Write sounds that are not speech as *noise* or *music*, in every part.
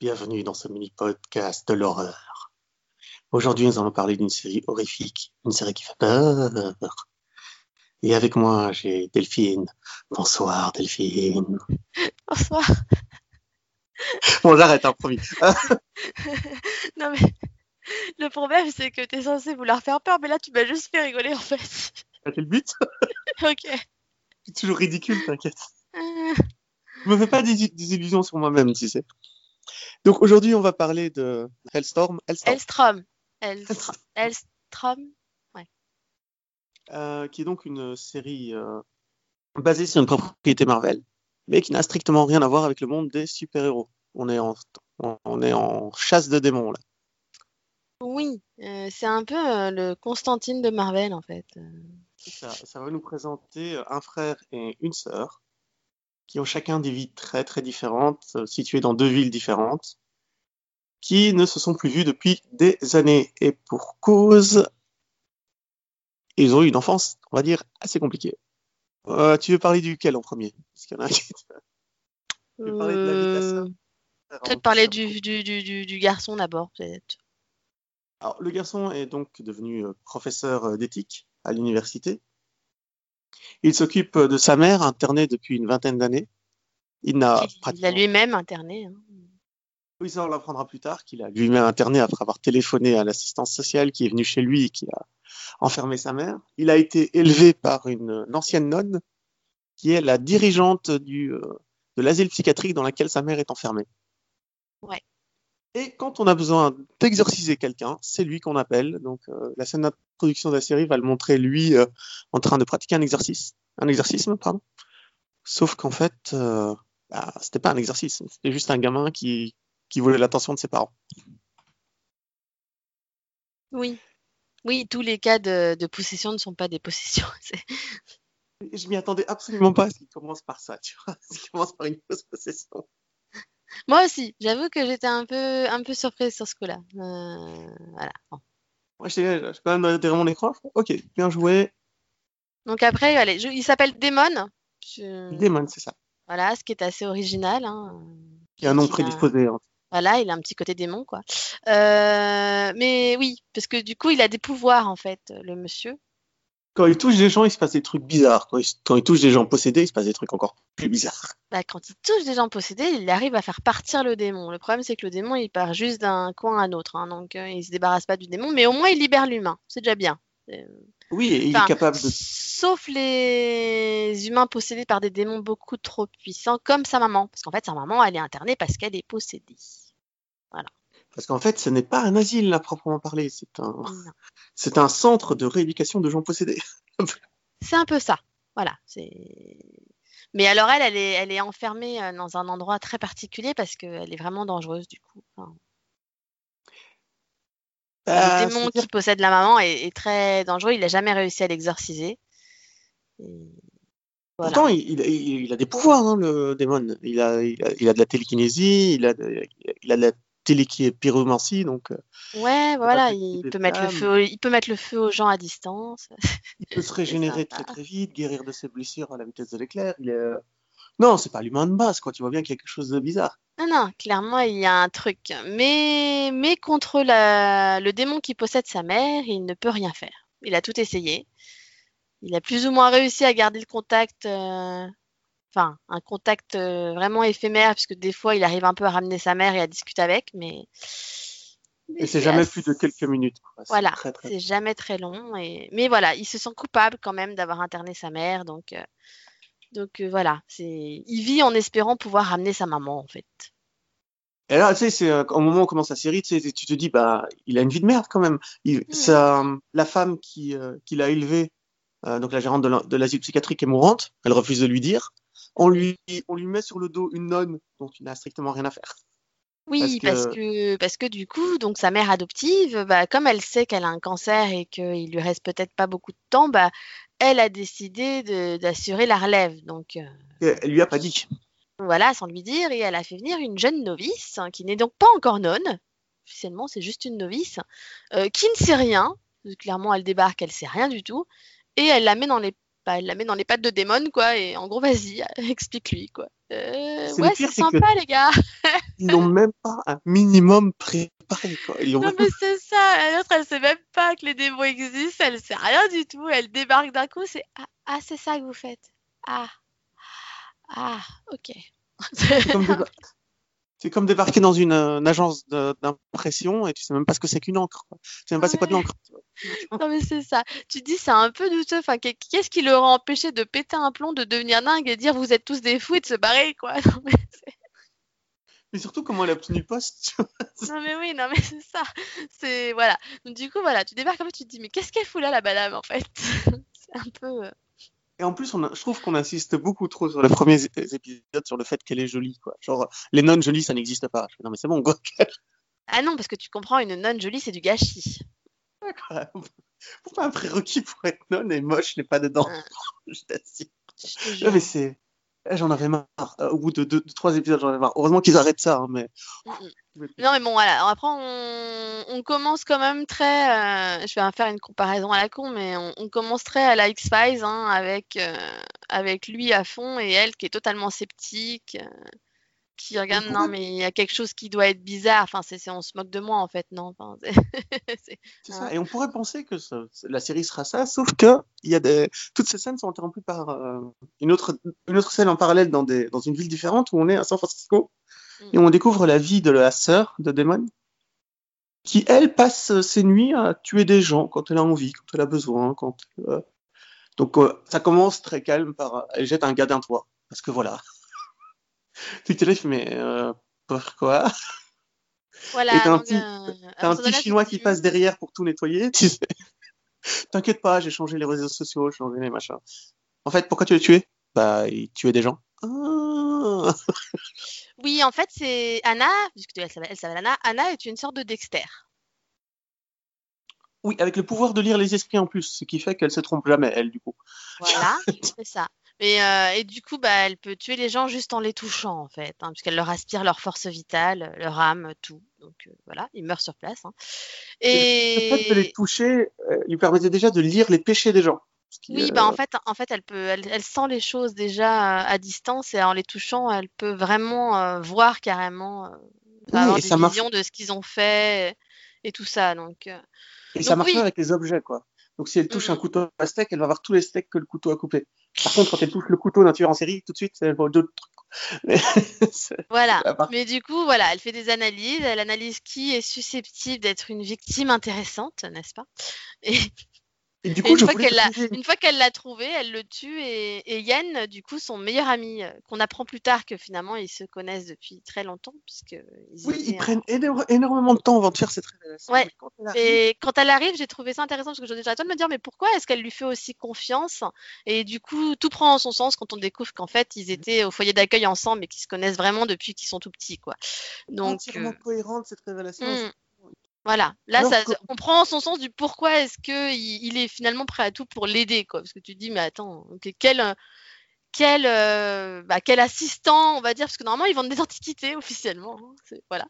bienvenue dans ce mini-podcast de l'horreur. Aujourd'hui nous allons parler d'une série horrifique, une série qui fait peur. Et avec moi j'ai Delphine. Bonsoir Delphine. *laughs* Bonsoir. *laughs* Bon j'arrête, hein, promis. *laughs* non mais le problème c'est que t'es censé vouloir faire peur, mais là tu m'as juste fait rigoler en fait. C'était le but? Ok. C'est toujours ridicule, t'inquiète. Euh, Je me fais pas des, des illusions sur moi-même, tu sais. Donc aujourd'hui on va parler de Hellstorm, Hellstorm Elstrom. Elstrom. Elstrom. euh, qui est donc une série euh, basée sur une propriété Marvel, mais qui n'a strictement rien à voir avec le monde des super-héros. On est en, on- on est en chasse de démons là. Oui, euh, c'est un peu euh, le Constantine de Marvel en fait. Ça, ça va nous présenter un frère et une sœur qui ont chacun des vies très très différentes, euh, situées dans deux villes différentes, qui ne se sont plus vus depuis des années. Et pour cause, ils ont eu une enfance, on va dire, assez compliquée. Euh, tu veux parler duquel en premier? Parce qu'il y en a un qui- *laughs* Tu veux parler de la vie de euh, Peut-être parler du, du, du, du, du garçon d'abord, peut-être. Alors, le garçon est donc devenu professeur d'éthique à l'université. Il s'occupe de sa mère, internée depuis une vingtaine d'années. Il n'a pratiquement... lui-même interné. hein. Oui, ça, on l'apprendra plus tard, qu'il a lui-même interné après avoir téléphoné à l'assistance sociale qui est venue chez lui et qui a enfermé sa mère. Il a été élevé par une, une ancienne nonne qui est la dirigeante du, euh, de l'asile psychiatrique dans laquelle sa mère est enfermée. Ouais. Et quand on a besoin d'exorciser quelqu'un, c'est lui qu'on appelle. Donc euh, la scène d'introduction de la série va le montrer lui euh, en train de pratiquer un exercice, un exorcisme, pardon. Sauf qu'en fait, euh, bah, c'était pas un exercice, c'était juste un gamin qui qui voulait l'attention de ses parents. Oui. Oui, tous les cas de, de possession ne sont pas des possessions. *laughs* Je m'y attendais absolument pas à ce qu'il commence par ça, tu vois, *laughs* ce qu'il commence par une fausse possession. Moi aussi, j'avoue que j'étais un peu, un peu surprise sur ce coup-là. Euh, voilà. Bon. Moi, j'étais quand même derrière mon écran, je fais, ok, bien joué, Donc après, allez, je- il s'appelle Démon. Je- Demon, c'est ça. Voilà, ce qui est assez original. hein. Qui a un nom a- prédisposé. hein. Voilà, il a un petit côté démon, quoi. Euh, mais oui, parce que du coup, il a des pouvoirs, en fait, le monsieur. Quand il touche des gens, il se passe des trucs bizarres. Quand il, quand il touche des gens possédés, il se passe des trucs encore plus bizarres. Bah, quand il touche des gens possédés, il arrive à faire partir le démon. Le problème, c'est que le démon, il part juste d'un coin à un autre. hein, donc, euh, il se débarrasse pas du démon, mais au moins, il libère l'humain. C'est déjà bien. Euh, Oui, et il Enfin, est capable de... Sauf les humains possédés par des démons beaucoup trop puissants, comme sa maman. Parce qu'en fait, sa maman, elle est internée parce qu'elle est possédée. Parce qu'en fait, ce n'est pas un asile, à proprement parler. C'est un, Non. c'est un centre de rééducation de gens possédés. *laughs* C'est un peu ça. Voilà. Mais alors elle, elle est, elle est enfermée euh, dans un endroit très particulier parce qu'elle est vraiment dangereuse du coup. Enfin, Euh, le démon qui possède la maman est, est très dangereux. Il n'a jamais réussi à l'exorciser. Et Voilà. Pourtant, il, il- il- il a des pouvoirs, hein, le démon. Il a, il, a, il a de la télékinésie, il a de, il a de la télépyromancie, donc euh, Ouais, voilà. Il peut mettre le feu. Il peut mettre le feu aux gens à distance. *laughs* il peut se régénérer très très vite, guérir de ses blessures à la vitesse de l'éclair. Il est... euh, Non, c'est pas l'humain de base, quoi. Tu vois bien qu'il y a quelque chose de bizarre. Non, non, clairement, il y a un truc. Mais, mais contre la- le démon qui possède sa mère, il ne peut rien faire. Il a tout essayé. Il a plus ou moins réussi à garder le contact, euh, enfin, un contact euh, vraiment éphémère, puisque des fois, il arrive un peu à ramener sa mère et à discuter avec, mais. mais Et c'est jamais assez- plus de quelques minutes. quoi. C'est Voilà, très, jamais très long. Et... Mais voilà, il se sent coupable quand même d'avoir interné sa mère, donc. euh, Donc euh, voilà, c'est il vit en espérant pouvoir ramener sa maman en fait. Et là, tu sais, c'est euh, au moment où on commence la série, tu sais, tu te dis, bah, il a une vie de merde quand même. Il, ça, la femme qui, euh, qui l'a élevé, donc la gérante de l'asile psychiatrique est mourante. Elle refuse de lui dire. On lui, on lui met sur le dos une nonne dont il n'a strictement rien à faire. Oui, Parce parce que... parce que du coup, donc sa mère adoptive, bah, comme elle sait qu'elle a un cancer et qu'il lui reste peut-être pas beaucoup de temps, bah, elle a décidé d'assurer la relève. Donc euh, elle lui a pas dit. voilà, sans lui dire, et elle a fait venir une jeune novice hein, qui n'est donc pas encore nonne. Officiellement, c'est juste une novice euh, qui ne sait rien. Clairement, elle débarque, elle sait rien du tout, et elle la met dans les bah, elle la met dans les pattes de démon, quoi. Et en gros, vas-y, *laughs* explique-lui, quoi. Euh, ouais, c'est sympa, les gars. *laughs* Ils n'ont même pas un minimum préparé, quoi. Ils ont Non, mais c'est ça. La L'autre, elle sait même pas que les démons existent. Elle sait rien du tout. Elle débarque d'un coup. C'est ah, ah, c'est ça que vous faites. Ah, ah, ok. C'est comme, déba- *laughs* c'est comme débarquer dans une, euh, une agence de- d'impression et tu sais même pas ce que c'est qu'une encre. quoi. Tu sais même pas c'est quoi de Ouais. l'encre. Non, mais c'est ça. Tu dis, c'est un peu douteux. Enfin, qu'est- qu'est-ce qui leur a empêché de péter un plomb, de devenir dingue et de dire vous êtes tous des fous et de se barrer, quoi? *laughs* Non, mais, surtout comment elle a obtenu le poste. non, mais oui, non, mais c'est ça. C'est voilà. Donc, du coup, voilà, tu débarques en fait, tu te dis, mais qu'est-ce qu'elle fout là, la madame, en fait? *laughs* C'est un peu. euh, Et en plus, on a- je trouve qu'on insiste beaucoup trop sur les premiers épisodes sur le fait qu'elle est jolie, quoi. Genre, les nonnes jolies, ça n'existe pas. Je fais, non, mais c'est bon, quoi. Ah non, parce que tu comprends, une nonne jolie, c'est du gâchis. *laughs* Pourquoi un prérequis pour être nonne et moche n'est pas dedans Ah. *laughs* Je t'assure. Ouais, mais c'est. Eh, J'en avais marre. Euh, Au bout de, deux, de trois épisodes, j'en avais marre. Heureusement qu'ils arrêtent ça, hein, mais. Mm. Non, mais bon, voilà. Alors après, on, on commence quand même très. euh, je vais faire une comparaison à la con, mais on, on commence très à la X-Files, hein, avec, euh, avec lui à fond et elle qui est totalement sceptique, euh, qui regarde, non, mais il y a quelque chose qui doit être bizarre. Enfin, c'est, on se moque de moi, en fait, non? Enfin, c'est- *laughs* ça. Et on pourrait penser que la série sera ça, sauf que il y a des... toutes ces scènes sont interrompues par euh, une, autre, une autre scène en parallèle dans, des... dans une ville différente où on est à San Francisco Mm. et on découvre la vie de la sœur de Damon qui, elle, passe ses nuits à tuer des gens quand elle a envie, quand elle a besoin. Quand, euh, Donc euh, ça commence très calme par elle jette un gars d'un toit. Parce que voilà. *laughs* tu te dis, mais euh, pourquoi? Voilà. Et t'as un donc, petit- euh, T'as un petit là, chinois qui passe derrière pour tout nettoyer, tu sais. *laughs* T'inquiète pas, j'ai changé les réseaux sociaux, j'ai changé les machins. En fait, pourquoi tu l'as tué Bah, il tuait des gens. Ah Oui, en fait, c'est Anna, puisque elle s'appelle, elle s'appelle Anna. Anna est une sorte de Dexter. oui, avec le pouvoir de lire les esprits en plus, ce qui fait qu'elle se trompe jamais, elle, du coup. Voilà, *laughs* c'est ça. Et, euh, et du coup, bah, elle peut tuer les gens juste en les touchant, en fait, hein, puisqu'elle leur aspire leur force vitale, leur âme, tout. Donc euh, voilà, ils meurent sur place. hein. Le fait de les Et toucher euh, lui permettait déjà de lire les péchés des gens. Oui, bah en fait, en fait, elle peut, elle, elle sent les choses déjà à distance et en les touchant, elle peut vraiment voir carrément, oui, avoir et des visions de ce qu'ils ont fait et, et tout ça. Donc, et ça marche oui. avec les objets, quoi. Donc si elle touche Mm, un couteau à steak, elle va voir tous les steaks que le couteau a coupé. Par contre, quand elle touche le couteau d'un tueur en série, tout de suite, elle voit d'autres trucs. *laughs* Voilà, mais du coup, voilà, elle fait des analyses, elle analyse qui est susceptible d'être une victime intéressante, n'est-ce pas? Et, Et du et coup, une je fois qu'elle l'a, une fois qu'elle l'a trouvé, elle le tue et, et Yen, du coup, son meilleur ami, euh, qu'on apprend plus tard que finalement ils se connaissent depuis très longtemps, puisque ils Oui, ils en- prennent éno- énormément de temps avant de faire cette révélation. Ouais. mais quand elle arrive- Et quand elle arrive, j'ai trouvé ça intéressant parce que j'arrête pas de me dire mais pourquoi est-ce qu'elle lui fait aussi confiance? Et du coup, tout prend son sens quand on découvre qu'en fait ils étaient au foyer d'accueil ensemble et qu'ils se connaissent vraiment depuis qu'ils sont tout petits, quoi. Donc, entièrement euh, cohérente cette révélation. Hmm. Voilà, là, Alors ça, que- on prend son sens du pourquoi est-ce que il, est finalement prêt à tout pour l'aider, quoi. Parce que tu te dis, mais attends, quel, euh, quel, euh, bah, quel assistant, on va dire, parce que normalement ils vendent des antiquités officiellement, hein, voilà.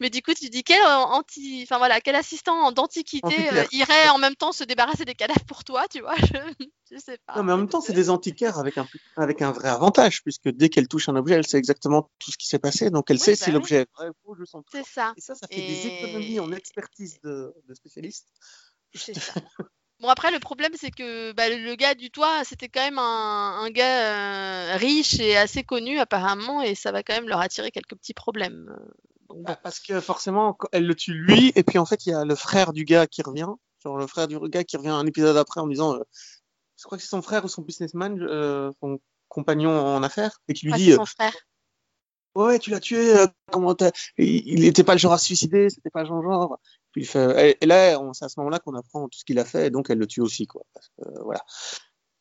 Mais du coup, tu dis quel euh, anti, enfin voilà, quel assistant d'antiquité euh, irait en même temps se débarrasser des cadavres pour toi, tu vois? *laughs* Je, je sais pas. Non, mais en même temps, c'est des antiquaires avec un, avec un vrai avantage, puisque dès qu'elle touche un objet, elle sait exactement tout ce qui s'est passé, donc elle Oui, sait bah si oui. l'objet est vrai ou faux, je sens. C'est ça. Et ça, ça fait des Et- économies en expertise de, de spécialistes. C'est ça. Bon après le problème c'est que bah, le, gars du toit c'était quand même un, un gars euh, riche et assez connu apparemment et ça va quand même leur attirer quelques petits problèmes. Euh, bon. Bah, Parce que forcément, elle le tue lui, et puis en fait, il y a le frère du gars qui revient, genre le frère du gars qui revient un épisode après en disant, euh, je crois que c'est son frère ou son businessman, euh, son compagnon en affaires, et qui lui Ah, dit, son frère. ouais, tu l'as tué, comment t'as... Il il était pas le genre à se suicider, c'était pas le genre. Puis fait, et, et là, c'est à ce moment-là qu'on apprend tout ce qu'il a fait, et donc elle le tue aussi, quoi. Parce que, euh, voilà.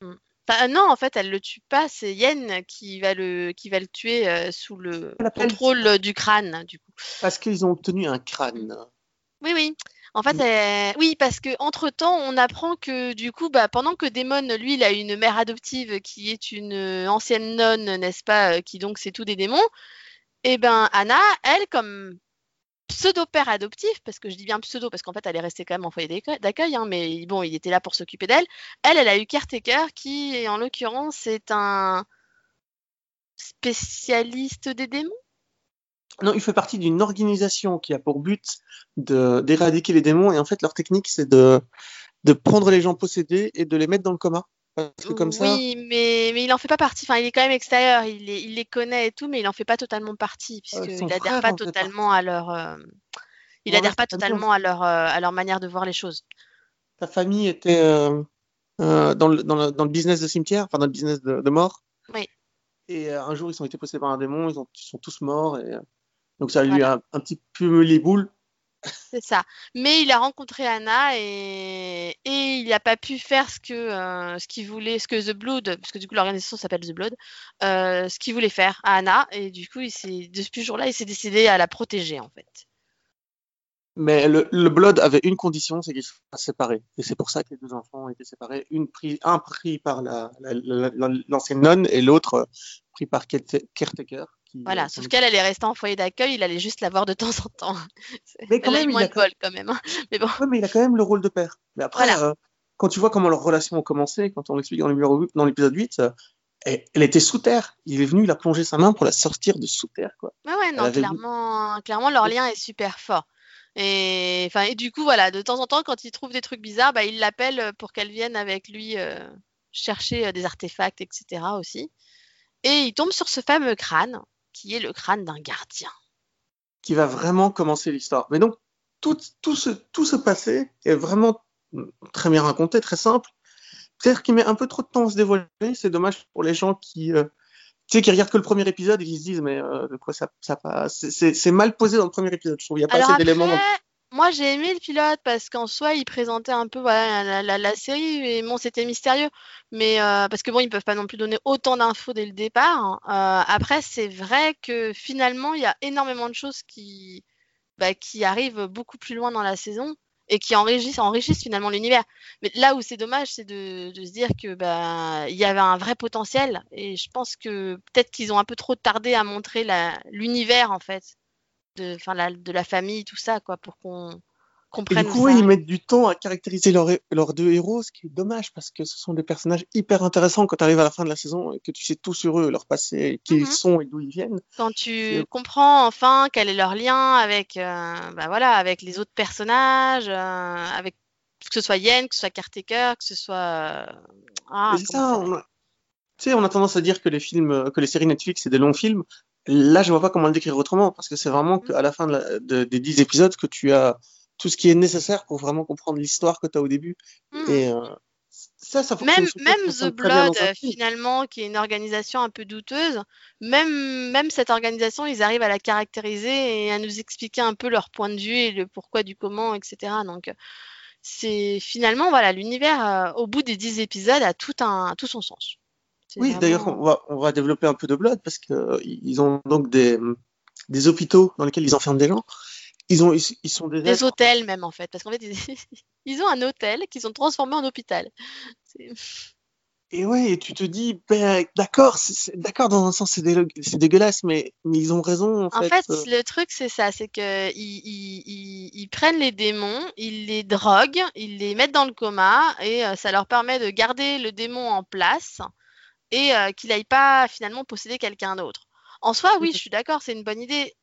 Enfin, non en fait elle le tue pas c'est Yen qui va le qui va le tuer euh, sous le contrôle euh, du crâne du coup. Parce qu'ils ont obtenu un crâne. Oui, oui. En fait, Mm. elle- oui, parce que entre temps, on apprend que du coup, bah, pendant que Démon, lui, il a une mère adoptive qui est une euh, ancienne nonne, n'est-ce pas, euh, qui donc c'est tout des démons. Et ben Anna, elle, comme pseudo-père adoptif, parce que je dis bien pseudo, parce qu'en fait, elle est restée quand même en foyer d'accueil, hein, mais bon, il était là pour s'occuper d'elle. Elle, elle a eu caretaker, qui, en l'occurrence, est un spécialiste des démons. Non, il fait partie d'une organisation qui a pour but d'éradiquer les démons, et en fait, leur technique, c'est de, de prendre les gens possédés et de les mettre dans le coma. Parce que comme oui, ça, mais, mais il en fait pas partie. Enfin, il est quand même extérieur. Il les, il les connaît et tout, mais il en fait pas totalement partie, Euh, puisqu'il son adhère frère pas fait totalement à leur. euh, il adhère pas totalement à leur, euh, à leur manière de voir les choses. ta famille était euh, euh, dans, le, dans, le, dans le business de cimetière, enfin dans le business de, de mort. Oui. Et un jour, ils ont été possédés par un démon, ils, ont, ils sont tous morts. Et, donc ça lui Voilà. a un, un petit peu les boules. C'est ça. Mais il a rencontré Anna et, il n'a pas pu faire ce que euh, ce qu'il voulait, ce que The Blood, parce que du coup l'organisation s'appelle The Blood, euh, ce qu'il voulait faire à Anna. Et du coup, il depuis ce jour-là, il s'est décidé à la protéger en fait. Mais le, Blood avait une condition, c'est qu'ils soient séparés. Et c'est pour ça que les deux enfants ont été séparés. Un pris par la- la- la- la- l'ancienne nonne et l'autre euh, pris par Caretaker. Qui, Voilà. euh, Sauf qu'elle, elle est restée en foyer d'accueil. Il allait juste la voir de temps en temps. *laughs* Mais quand même, il moins a de quand- bol quand même. hein. Mais bon. Ouais, mais il a quand même le rôle de père. Mais après, Voilà. euh, quand tu vois comment leur relation a commencé, quand on l'explique dans l'épisode 8, euh, elle, elle était sous terre. Il est venu, il a plongé sa main pour la sortir de sous terre, quoi. Ouais, ouais, non, vu- clairement, clairement, leur lien est super fort. Et, enfin, et du coup, voilà, de temps en temps, quand il trouve des trucs bizarres, bah, il l'appelle pour qu'elle vienne avec lui euh, chercher des artefacts, etc. aussi. Et il tombe sur ce fameux crâne, qui est le crâne d'un gardien. Qui va vraiment commencer l'histoire. Mais donc, tout, tout, ce, tout ce passé est vraiment très bien raconté, très simple. Peut-être qu'il met un peu trop de temps à se dévoiler. C'est dommage pour les gens qui, euh, tu sais, qui regardent que le premier épisode et qui se disent, mais euh, de quoi ça, ça passe? C'est- mal posé dans le premier épisode, je trouve. Il n'y a pas Alors assez d'éléments. Moi j'ai aimé le pilote parce qu'en soi il présentait un peu la, série et bon c'était mystérieux mais euh, parce que bon ils peuvent pas non plus donner autant d'infos dès le départ. hein. Euh, après c'est vrai que finalement il y a énormément de choses qui bah, arrivent beaucoup plus loin dans la saison et qui enrichissent, finalement l'univers. Mais là où c'est dommage, c'est de, de se dire que bah il y avait un vrai potentiel et je pense que peut-être qu'ils ont un peu trop tardé à montrer l'univers en fait de, enfin la, de la famille, tout ça quoi, pour qu'on Et comprenne. du où coup, ça ils mettent du temps à caractériser leurs deux héros, ce qui est dommage parce que ce sont des personnages hyper intéressants quand tu arrives à la fin de la saison et que tu sais tout sur eux, leur passé, qui Mhm. ils sont et d'où ils viennent. Quand tu comprends enfin quel est leur lien avec, euh, bah voilà, avec les autres personnages, euh, avec que ce soit Yen, que ce soit Caretaker, que ce soit euh, ah, c'est ça, on a... tu sais, on a tendance à dire que les films, que les séries Netflix, c'est des longs films. Là, je vois pas comment le décrire autrement parce que c'est vraiment qu'à la fin de la- de- des dix épisodes que tu as tout ce qui est nécessaire pour vraiment comprendre l'histoire que tu as au début. Et euh, ça, ça fonctionne Même, même The Blood, euh, finalement, qui est une organisation un peu douteuse, même, même cette organisation, ils arrivent à la caractériser et à nous expliquer un peu leur point de vue et le pourquoi du comment, etc. Donc, euh, c'est finalement, voilà, l'univers, euh, au bout des 10 épisodes, a tout, un, tout son sens. Oui, d'ailleurs, on va, on va développer un peu de Blood parce que euh, ont donc des, des hôpitaux dans lesquels ils enferment des gens. Ils, ont, ils, ils sont des Des êtres- hôtels même, en fait. Parce qu'en fait, ils, *laughs* ils ont un hôtel qu'ils ont transformé en hôpital. Et ouais, et tu te dis, ben, d'accord, d'accord, dans un sens, c'est dé- c'est dégueulasse, mais, mais ils ont raison, en, En fait, euh. le truc, c'est ça, c'est que ils, ils- ils- ils prennent les démons, ils les droguent, ils les mettent dans le coma, et euh, ça leur permet de garder le démon en place, et euh, qu'il n'aille pas finalement posséder quelqu'un d'autre. En soi, oui, je suis d'accord, c'est une bonne idée,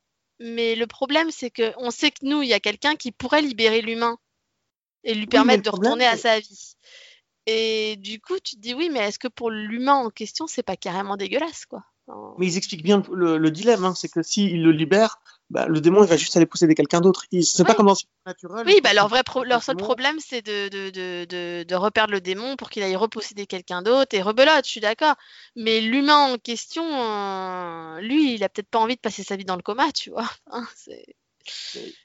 mais le problème, c'est que on sait que nous, il y a quelqu'un qui pourrait libérer l'humain et lui permettre de retourner à sa vie. Et du coup, tu te dis oui, mais est-ce que pour l'humain en question, c'est pas carrément dégueulasse, quoi? Enfin, Mais ils expliquent bien le, le dilemme, hein, c'est que s'ils le libèrent, bah, le démon, il va juste aller posséder quelqu'un d'autre. Il- C'est pas Oui. comme dans. Oui, bah leur vrai pro- leur seul problème, c'est de, de, de, de, de reperdre le démon pour qu'il aille reposséder quelqu'un d'autre et rebelote, je suis d'accord. Mais l'humain en question, euh, lui, il a peut-être pas envie de passer sa vie dans le coma, tu vois. *laughs* Enfin,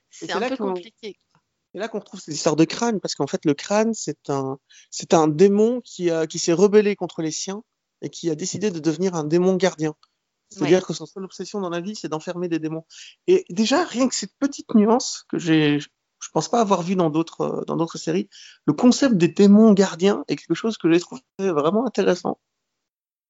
c'est un peu compliqué. Et là qu'on retrouve ces histoires de crâne, parce qu'en fait, le crâne, c'est un, c'est un démon qui, qui s'est rebellé contre les siens et qui a décidé de devenir un démon gardien. C'est-à-dire que son seule obsession dans la vie, c'est d'enfermer des démons. Et déjà, rien que cette petite nuance que j'ai, je pense pas avoir vu dans d'autres, euh, dans d'autres séries, le concept des démons gardiens est quelque chose que j'ai trouvé vraiment intéressant.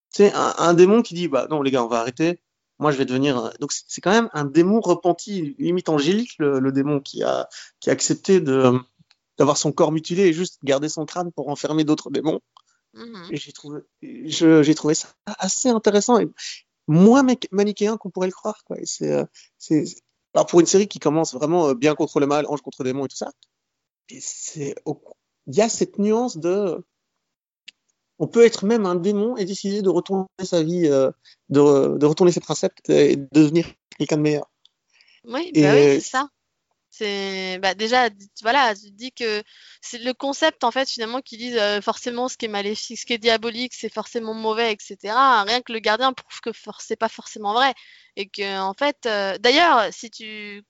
C'est un, un démon qui dit, bah non les gars, on va arrêter. moi je vais devenir. Donc c'est quand même un démon repenti, limite angélique, le, le démon qui a, qui a accepté de d'avoir son corps mutilé et juste garder son crâne pour enfermer d'autres démons. Et j'ai trouvé, j'ai trouvé ça assez intéressant et moins manichéen qu'on pourrait le croire. Quoi. Et c'est, euh, c'est, alors pour une série qui commence vraiment euh, bien contre le mal, ange contre démon et tout ça, et c'est, il y a cette nuance de, on peut être même un démon et décider de retourner sa vie, euh, de, de retourner ses principes et de devenir quelqu'un de meilleur. Oui, Et, bah oui, c'est ça. C'est bah déjà voilà, tu dis que c'est le concept en fait finalement qui dit euh, forcément ce qui est maléfique, ce qui est diabolique, c'est forcément mauvais, etc. Rien que le gardien prouve que c'est pas forcément vrai et que en fait, euh, d'ailleurs, si tu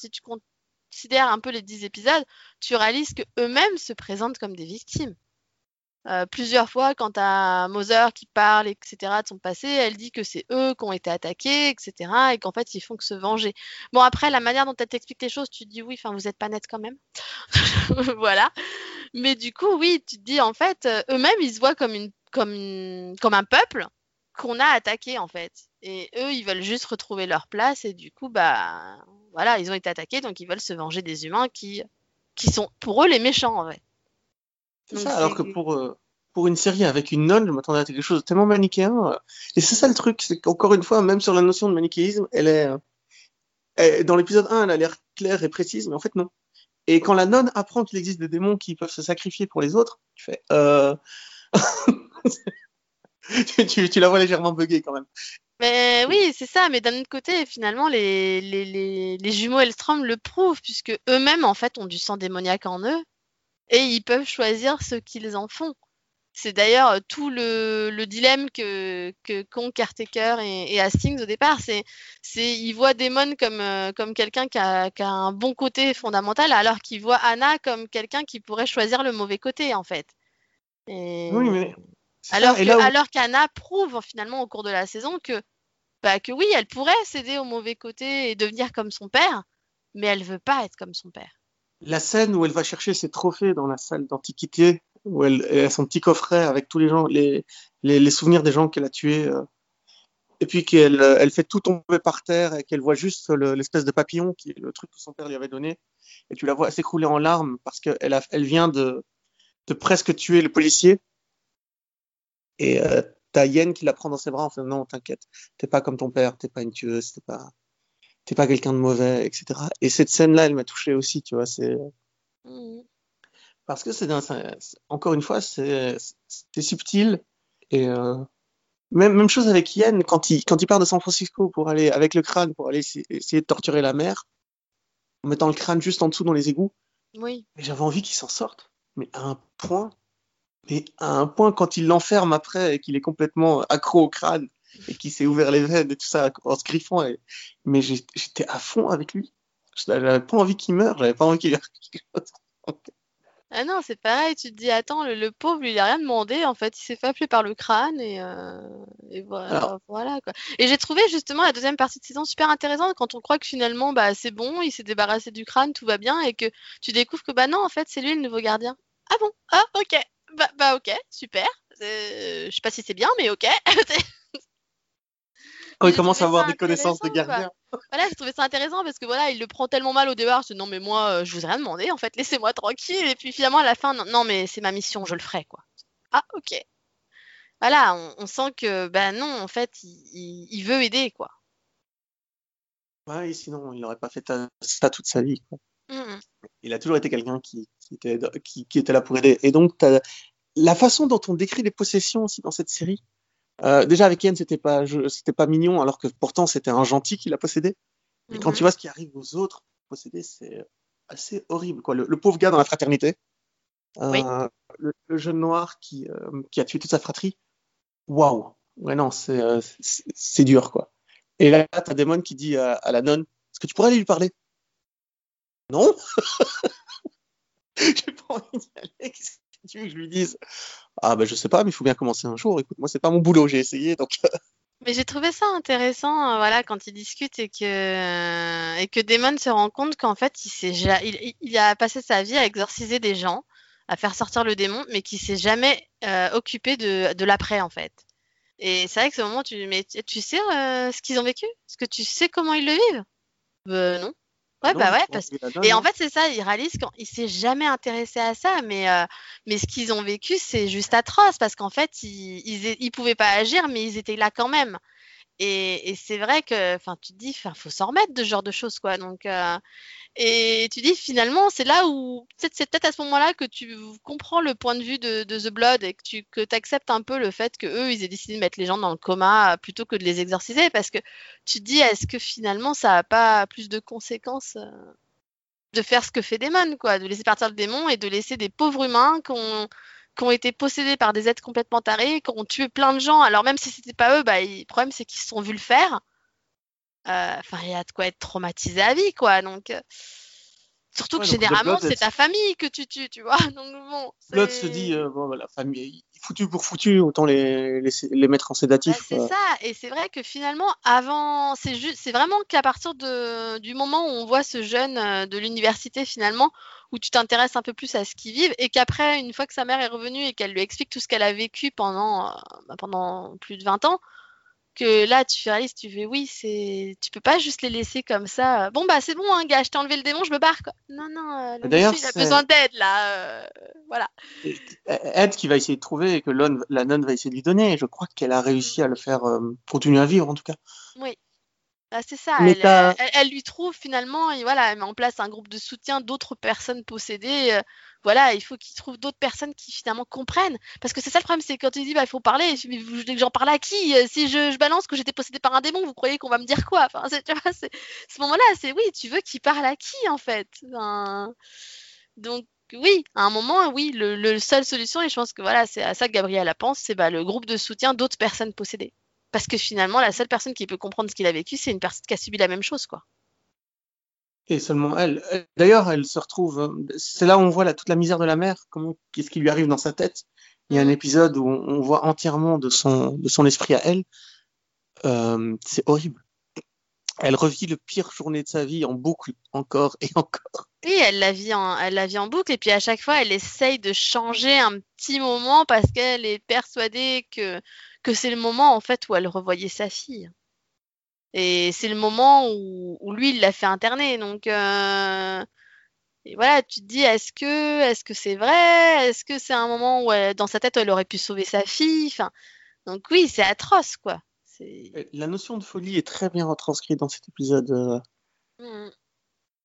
si tu considères un peu les dix épisodes, tu réalises que eux-mêmes se présentent comme des victimes. Euh, plusieurs fois, quand t'as Mother qui parle, etc., de son passé, elle dit que c'est eux qui ont été attaqués, etc., et qu'en fait, ils font que se venger. Bon, après, la manière dont elle t'explique les choses, tu te dis oui, enfin, vous êtes pas net quand même. *laughs* voilà. Mais du coup, oui, tu te dis, en fait, euh, eux-mêmes, ils se voient comme, une, comme un peuple qu'on a attaqué, en fait. Et eux, ils veulent juste retrouver leur place, et du coup, bah, voilà, ils ont été attaqués, donc ils veulent se venger des humains qui, qui sont, pour eux, les méchants, en fait. C'est ça, alors que pour, euh, pour une série avec une nonne, je m'attendais à quelque chose de tellement manichéen. euh, et c'est ça le truc, c'est qu'encore une fois, même sur la notion de manichéisme, elle est. euh, elle- dans l'épisode 1, elle a l'air claire et précise, mais en fait, non. Et quand la nonne apprend qu'il existe des démons qui peuvent se sacrifier pour les autres, tu fais. Euh... *laughs* tu, tu, tu la vois légèrement buggée quand même. Mais oui, c'est ça. Mais d'un autre côté, finalement, les, les, les, les jumeaux Elstrom le prouvent, puisque eux-mêmes, en fait, ont du sang démoniaque en eux, et ils peuvent choisir ce qu'ils en font. C'est d'ailleurs euh, tout le, le dilemme que, que qu'ont Caretaker et, et Hastings au départ. C'est, c'est, ils voient Damon comme, euh, comme quelqu'un qui a, qui a un bon côté fondamental, alors qu'ils voient Anna comme quelqu'un qui pourrait choisir le mauvais côté, en fait. Et... Oui, mais. que, où- alors qu'Anna prouve finalement au cours de la saison que, bah, que oui, elle pourrait céder au mauvais côté et devenir comme son père, mais elle veut pas être comme son père. La scène où elle va chercher ses trophées dans la salle d'antiquité, où elle, a son petit coffret avec tous les gens, les, souvenirs des gens qu'elle a tués, euh, et puis qu'elle euh, fait tout tomber par terre et qu'elle voit juste le- l'espèce de papillon qui est le truc que son père lui avait donné, et tu la vois s'écrouler en larmes parce qu'elle vient de, de presque tuer le policier, et euh, t'as Yen qui la prend dans ses bras en faisant non, t'inquiète, t'es pas comme ton père, t'es pas une tueuse, t'es pas, t'es pas quelqu'un de mauvais, etc. Et cette scène-là, elle m'a touché aussi, tu vois, c'est Mhm. parce que c'est encore une fois c'est subtil et euh, même même chose avec Yen quand il quand il part de San Francisco pour aller avec le crâne pour aller essayer, de torturer la mère en mettant le crâne juste en dessous dans les égouts Oui. mais j'avais envie qu'il s'en sorte mais à un point mais à un point quand il l'enferme après et qu'il est complètement accro au crâne et qu'il s'est ouvert les veines et tout ça en se griffant et... mais j'étais à fond avec lui j'avais pas envie qu'il meure j'avais pas envie qu'il Ah non, c'est pareil, tu te dis, attends, le, le pauvre, lui, il a rien demandé, en fait, il s'est fait appeler par le crâne, et, euh, et voilà, Alors- voilà, quoi. Et j'ai trouvé, justement, la deuxième partie de saison super intéressante, quand on croit que finalement, bah, c'est bon, il s'est débarrassé du crâne, tout va bien, et que tu découvres que, bah non, en fait, c'est lui le nouveau gardien. Ah bon? Ah, ok. Bah, bah ok, super. Euh, je sais pas si c'est bien, mais ok. *laughs* quand il commence à avoir ça des connaissances de quoi. gardien Voilà, j'ai trouvé ça intéressant parce que voilà, il le prend tellement mal au départ, non mais moi euh, je vous ai rien demandé en fait, laissez-moi tranquille et puis finalement à la fin non, non, mais c'est ma mission, je le ferai quoi. Ah OK. Voilà, on, on sent que ben non en fait, il, il- il veut aider quoi. Ouais, sinon il n'aurait pas fait ça toute sa vie. quoi. Il a toujours été quelqu'un qui, qui, était, qui, qui était là pour aider. Et donc, la façon dont on décrit les possessions aussi dans cette série, euh, déjà avec Yen, c'était pas, c'était pas mignon, alors que pourtant c'était un gentil qui l'a possédé. Et quand Mhm. tu vois ce qui arrive aux autres possédés, c'est assez horrible. Quoi. Le, le pauvre gars dans la fraternité, euh, Oui. le, le jeune noir qui, euh, qui a tué toute sa fratrie, waouh! Ouais, non, c'est euh, c'est- c'est dur, quoi. Et là, t'as Damon qui dit à, à la nonne, est-ce que tu pourrais aller lui parler? Non? *laughs* J'ai pas envie d'y aller. Qu'est-ce *laughs* tu veux que je lui dise? Ah, ben, je sais pas, mais il faut bien commencer un jour. Écoute, moi, c'est pas mon boulot, j'ai essayé, donc. *laughs* Mais j'ai trouvé ça intéressant, euh, voilà, quand ils discutent et que et que Damon se rend compte qu'en fait, il il, il- a passé sa vie à exorciser des gens, à faire sortir le démon, mais qui s'est jamais euh, occupé de, de l'après en fait. Et c'est vrai que ce moment, tu, mais tu sais euh, ce qu'ils ont vécu? Est-ce que tu sais comment ils le vivent? Euh, Non. Ouais, Non, bah ouais, parce Et en hein. fait, c'est ça, il réalise qu'il s'est jamais intéressé à ça, mais, euh, mais ce qu'ils ont vécu, c'est juste atroce, parce qu'en fait, ils, ils, ils pouvaient pas agir, mais ils étaient là quand même. Et, c'est vrai que, enfin, tu te dis, enfin, faut s'en remettre de ce genre de choses, quoi. Donc, euh, et tu dis, finalement, c'est là où, peut-être, c'est peut-être à ce moment-là que tu comprends le point de vue de, The Blood et que tu que acceptes un peu le fait que eux, ils aient décidé de mettre les gens dans le coma plutôt que de les exorciser, parce que tu te dis, est-ce que finalement, ça a pas plus de conséquences euh, de faire ce que fait Damon, quoi, de laisser partir le démon et de laisser des pauvres humains qui ont, qui ont été possédés par des êtres complètement tarés, qui ont tué plein de gens. Alors même si c'était pas eux, bah, le problème c'est qu'ils se sont vus le faire. Euh, Enfin, il y a de quoi être traumatisé à vie, quoi. Donc, euh, surtout Ouais, que généralement c'est ta famille que tu tues, tu vois. *laughs* Donc bon, c'est- se dit, euh, bon, voilà, famille, foutu pour foutu, autant les, les, les mettre en sédatif. c'est ça, et c'est vrai que finalement, avant, c'est juste, c'est vraiment qu'à partir de, du moment où on voit ce jeune euh, de l'université finalement, où tu t'intéresses un peu plus à ce qu'il vit, et qu'après, une fois que sa mère est revenue et qu'elle lui explique tout ce qu'elle a vécu pendant, euh, bah, pendant plus de 20 ans, que là, tu réalises, tu fais oui, c'est, tu peux pas juste les laisser comme ça. Bon bah c'est bon, hein, gars, je t'ai enlevé le démon, je me barre quoi. Non non, euh, le monsieur, il a besoin d'aide là, euh, voilà. Ed qui va essayer de trouver et que la nonne va essayer de lui donner. Je crois qu'elle a réussi à le faire euh, continuer à vivre, en tout cas. Oui. Ah, c'est ça, elle, t'as- elle, elle lui trouve finalement, et voilà, elle met en place un groupe de soutien d'autres personnes possédées. euh, voilà, il faut qu'il trouve d'autres personnes qui finalement comprennent. Parce que c'est ça le problème, c'est quand tu dis, bah, il faut parler, mais vous voulez que j'en parle à qui Euh, Si je, je balance que j'étais possédée par un démon, vous croyez qu'on va me dire quoi? Enfin, c'est- tu vois, c'est ce moment-là, c'est oui, tu veux qu'il parle à qui en fait? Enfin, Donc, oui, à un moment, oui, le, le seule solution, et je pense que voilà, c'est à ça que Gabriella pense, c'est bah, le groupe de soutien d'autres personnes possédées. Parce que finalement, la seule personne qui peut comprendre ce qu'il a vécu, c'est une personne qui a subi la même chose, quoi. Et seulement elle. Elle- D'ailleurs, elle se retrouve. euh, C'est là où on voit la, toute la misère de la mère. Comment, qu'est-ce qui lui arrive dans sa tête. Il y a un Mm. épisode où on, on voit entièrement de son, de son esprit à elle. Euh, c'est horrible. Elle revit le pire journée de sa vie en boucle, encore et encore. Oui, elle la vit en, boucle, et puis à chaque fois, elle essaye de changer un petit moment parce qu'elle est persuadée que, que c'est le moment, en fait, où elle revoyait sa fille. Et c'est le moment où, lui, il l'a fait interner. Donc, euh, et voilà, tu te dis, est-ce que, est-ce c'est vrai? Est-ce que c'est un moment où, dans sa tête, elle aurait pu sauver sa fille? Donc oui, c'est atroce, quoi. La notion de folie est très bien retranscrite dans cet épisode. euh, Mm.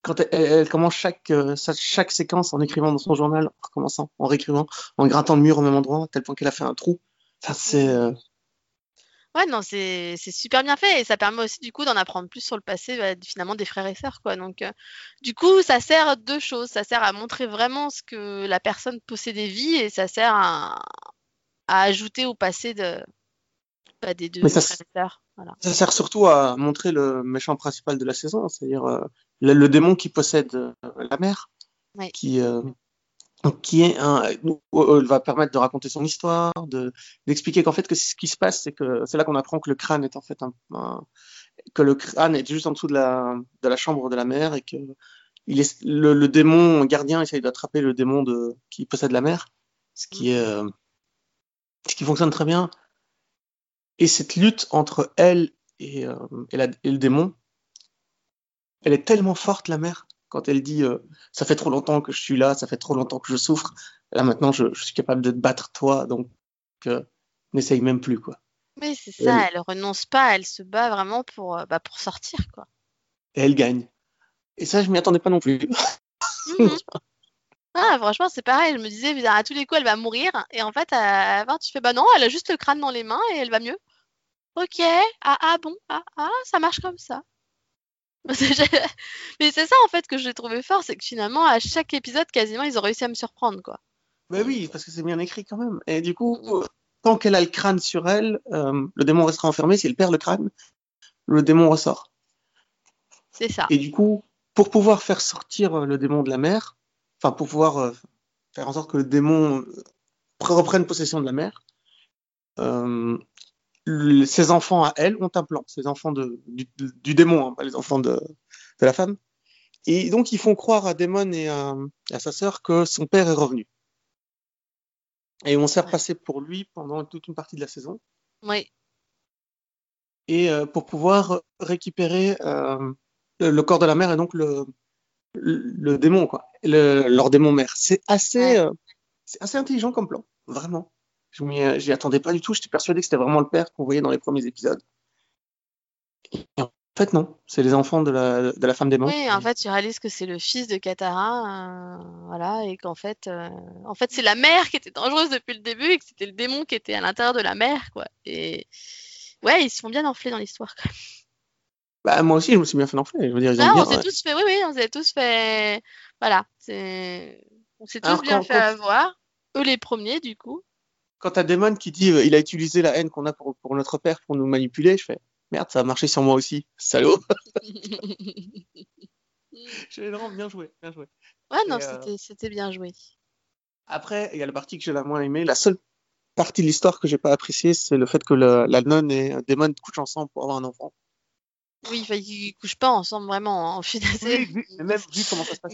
quand elle, commence chaque, euh, chaque séquence en écrivant dans son journal, en recommençant, en réécrivant, en grattant le mur au même endroit, à tel point qu'elle a fait un trou. Enfin, c'est. euh, Ouais, non, c'est c'est super bien fait et ça permet aussi du coup d'en apprendre plus sur le passé bah, finalement des frères et sœurs quoi. Donc euh, du coup, ça sert à deux choses, ça sert à montrer vraiment ce que la personne possédait vie et ça sert à, à ajouter au passé de bah, des deux ça. Voilà. Ça sert surtout à montrer le méchant principal de la saison, c'est-à-dire euh, le, le démon qui possède euh, la mère, Oui. qui, euh, qui est un, va permettre de raconter son histoire, de d'expliquer qu'en fait que ce qui se passe, c'est que c'est là qu'on apprend que le crâne est en fait un, un- que le crâne est juste en dessous de la de la chambre de la mère et que il est le, le démon gardien essaye d'attraper le démon de qui possède la mère, ce qui est euh, ce qui fonctionne très bien. Et cette lutte entre elle et, euh, et, la- et le démon, elle est tellement forte, la mère, quand elle dit euh, Ça fait trop longtemps que je suis là, ça fait trop longtemps que je souffre. Là, maintenant, je, je suis capable de te battre, toi, donc euh, n'essaye même plus. quoi. Oui, c'est ça, elle, elle renonce pas, elle se bat vraiment pour, bah, pour sortir quoi. et elle gagne. Et ça, je m'y attendais pas non plus. Mhm. Ah, franchement, c'est pareil, je me disais, à tous les coups, elle va mourir. Et en fait, à la fin, tu fais, bah non, elle a juste le crâne dans les mains et elle va mieux. Ok, ah, ah bon, ah, ah, ça marche comme ça. *laughs* Mais c'est ça en fait que j'ai trouvé fort, c'est que finalement à chaque épisode quasiment ils ont réussi à me surprendre quoi. Mais oui, parce que c'est bien écrit quand même. Et du coup, tant qu'elle a le crâne sur elle, euh, le démon restera enfermé. Si elle perd le crâne, le démon ressort. C'est ça. Et du coup, pour pouvoir faire sortir euh, le démon de la mer, enfin pour pouvoir euh, faire en sorte que le démon reprenne possession de la mer, euh, le- ses enfants à elle ont un plan, ses enfants de, du, du démon, hein, pas les enfants de, de la femme. Et donc ils font croire à Démon et à, à sa sœur que son père est revenu. Et on s'est repassé pour lui pendant toute une partie de la saison. Oui. et euh, pour pouvoir récupérer euh, le, le corps de la mère et donc le, le, le démon, quoi, le, leur démon mère. C'est assez, euh, c'est assez intelligent comme plan, vraiment. Je m'y euh, j'y attendais pas du tout. J'étais persuadé que c'était vraiment le père qu'on voyait dans les premiers épisodes. Et en fait, non. C'est les enfants de la, de la femme démon. Oui, en fait, tu réalises que c'est le fils de Katara, euh, voilà, et qu'en fait, euh, en fait, c'est la mère qui était dangereuse depuis le début et que c'était le démon qui était à l'intérieur de la mer, quoi. Et ouais, ils se font bien enfler dans l'histoire. Bah, moi aussi, je me suis bien fait enfler. Je veux dire, ils Ah, on s'est tous fait, oui, oui, on s'est tous fait, voilà, c'est, on s'est tous Alors, bien fait avoir. Eux les premiers, du coup. Quand t'as Damon qui dit euh, il a utilisé la haine qu'on a pour, pour notre père pour nous manipuler, je fais merde, ça a marché sur moi aussi, salaud. *laughs* Je fais, non, bien joué, bien joué. Ouais, non, euh, c'était, c'était bien joué. Après, il y a la partie que j'ai la moins aimée. La seule partie de l'histoire que j'ai pas appréciée, c'est le fait que le- la nonne et Damon couchent ensemble pour avoir un enfant. Oui, ils couchent pas ensemble vraiment, hein, final. c'est- vu, mais même vu comment ça se passe,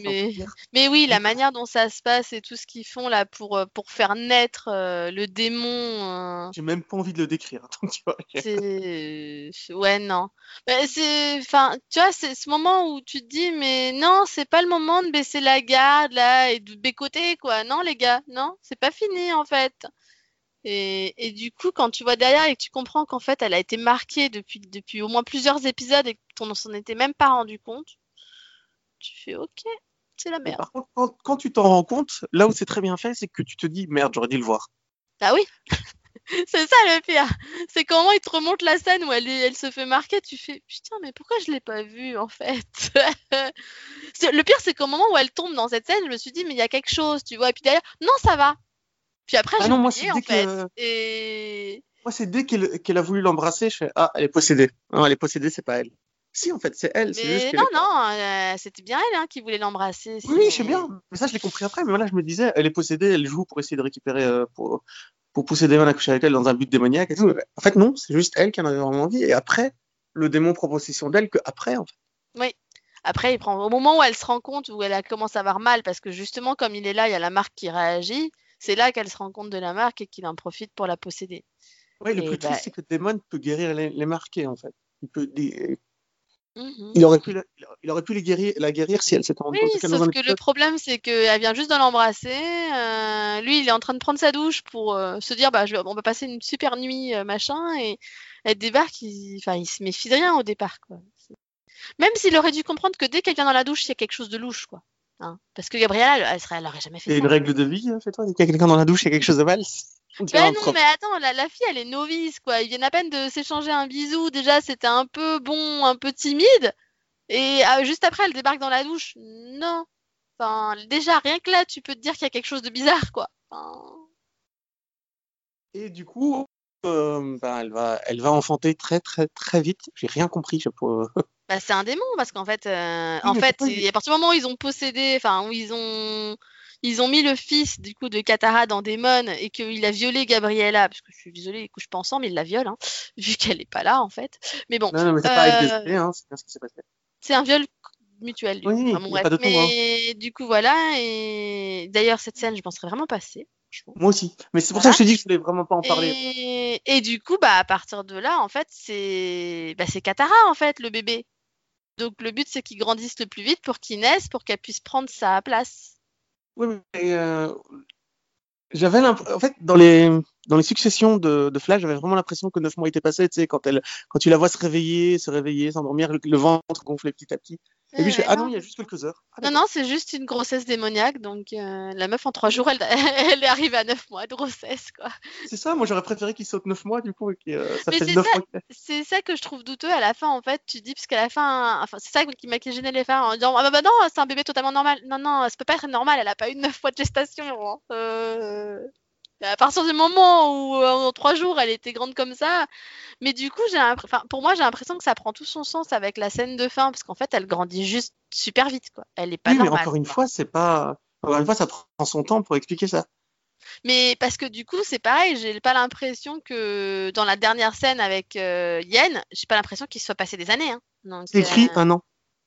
Mais- oui, la Oui. manière dont ça se passe et tout ce qu'ils font là pour, euh, pour faire naître euh, le démon, euh, j'ai même pas envie de le décrire. *laughs* Donc, tu vois, c'est... c'est- Ouais, non. Bah, c'est... Enfin, tu vois, c'est ce moment où tu te dis, mais non, c'est pas le moment de baisser la garde là et de bécoter, quoi. Non, les gars, non, c'est pas fini en fait. Et, et du coup, quand tu vois derrière et que tu comprends qu'en fait, elle a été marquée depuis, depuis au moins plusieurs épisodes et qu'on s'en était même pas rendu compte, tu fais OK, c'est la merde. par contre, quand, quand tu t'en rends compte, là où c'est très bien fait, c'est que tu te dis merde, j'aurais dû le voir. Ah oui, *laughs* c'est ça le pire. C'est comment il te remonte la scène où elle, elle se fait marquer, tu fais putain, mais pourquoi je l'ai pas vue en fait? *laughs* Le pire, c'est qu'au moment où elle tombe dans cette scène, je me suis dit, mais il y a quelque chose, tu vois. Et puis derrière, non, ça va. Puis après, Ah j'ai oublié en fait. que- Et Moi, c'est dès qu'elle a voulu l'embrasser, je fais ah, elle est possédée. Non, elle est possédée, c'est pas elle. Si, en fait, c'est elle. Juste mais non, non, euh, c'était bien elle hein, qui voulait l'embrasser. Oui, oui, je sais bien. Mais ça, je l'ai compris après. Mais voilà, je me disais, elle est possédée, elle joue pour essayer de récupérer, euh, pour, pour pousser Damon à coucher avec elle dans un but démoniaque et tout. En fait, non, c'est juste elle qui en avait vraiment envie. Et après, le démon prend possession d'elle que après, en fait. Après, il prend au moment où elle se rend compte, où elle a commencé à avoir mal, parce que justement, comme il est là, il y a la marque qui réagit. C'est là qu'elle se rend compte de la marque et qu'il en profite pour la posséder. Oui, le plus bah- triste, c'est que Damon peut guérir les, les marqués, en fait. Il, peut, il, Mhm. il aurait pu, la, il aurait pu les guérir, la guérir si elle s'était rendue Oui, compte sauf que le problème, c'est qu'elle vient juste de l'embrasser. euh, lui, il est en train de prendre sa douche pour euh, se dire, bah, je on va passer une super nuit, euh, machin. Et elle débarque, il, enfin, il se méfie de rien au départ, quoi. Même s'il aurait dû comprendre que dès qu'elle vient dans la douche, il y a quelque chose de louche, quoi. Hein. Parce que Gabriella, elle, elle, elle aurait jamais Il fait y a ça. une règle de vie, euh, chez toi. Dès qu'il y a quelqu'un dans la douche, il y a quelque chose de mal. *laughs* Ben non, mais attends, la, la fille, elle est novice, quoi. Ils viennent à peine de s'échanger un bisou. Déjà, c'était un peu bon, un peu timide. Et ah, juste après, elle débarque dans la douche. Non. Enfin, déjà, rien que là, tu peux te dire qu'il y a quelque chose de bizarre, quoi. Enfin, Et du coup, euh, ben, elle va, elle va enfanter très, très, très vite. J'ai rien compris. Je peux... *laughs* bah, c'est un démon, parce qu'en fait, euh, Oui, en mais fait, à partir du moment où ils ont possédé, enfin, où ils ont, ils ont mis le fils, du coup, de Katara dans Daemon et qu'il a violé Gabriella, parce que je suis désolée, ils couchent pas ensemble, il la viole, hein, *laughs* vu qu'elle est pas là, en fait. Mais bon, Non, non, mais c'est pas avec des Euh, épées, hein, c'est bien ce qui s'est passé. c'est un viol mutuel. Du Oui, coup. Enfin, bon, bref. hein. Mais du coup, voilà. Et d'ailleurs, cette scène, je m'en serais vraiment passée. Moi aussi. Mais c'est pour ça que je te dis que je voulais vraiment pas en parler. Et... et du coup, bah, à partir de là, en fait, c'est bah, c'est Katara, en fait, le bébé. Donc, le but, c'est qu'il grandisse le plus vite pour qu'il naisse, pour qu'elle puisse prendre sa place. Oui, mais euh, j'avais l'impression, en fait, dans les dans les successions de, de Flash, j'avais vraiment l'impression que neuf mois étaient passés. Tu sais, quand elle, quand tu la vois se réveiller, se réveiller, s'endormir, le ventre gonfler petit à petit. Et puis je fais, Ouais, ah non, il y a juste quelques heures. Ah, non, non, c'est juste une grossesse démoniaque. Donc, euh, la meuf, en trois jours, elle, *laughs* elle est arrivée à neuf mois de grossesse, quoi. C'est ça. Moi, j'aurais préféré qu'il saute neuf mois, du coup, et que euh, ça Mais fait ça. mois. C'est ça que je trouve douteux à la fin, en fait. Tu dis, parce qu'à la fin, enfin, c'est ça qui m'a qui gêné les fins, en disant, ah bah, bah non, c'est un bébé totalement normal. Non, non, ça peut pas être normal, elle a pas eu neuf mois de gestation. hein. Euh, À partir du moment où, euh, en trois jours, elle était grande comme ça. Mais du coup, j'ai enfin, pour moi, j'ai l'impression que ça prend tout son sens avec la scène de fin, parce qu'en fait, elle grandit juste super vite, quoi. Elle est pas Oui, mais encore une quoi. fois, c'est pas. Encore une fois, ça prend son temps pour expliquer ça. Mais parce que du coup, c'est pareil, j'ai pas l'impression que dans la dernière scène avec euh, Yen, j'ai pas l'impression qu'il se soit passé des années. Hein. Donc, C'est écrit euh, un an.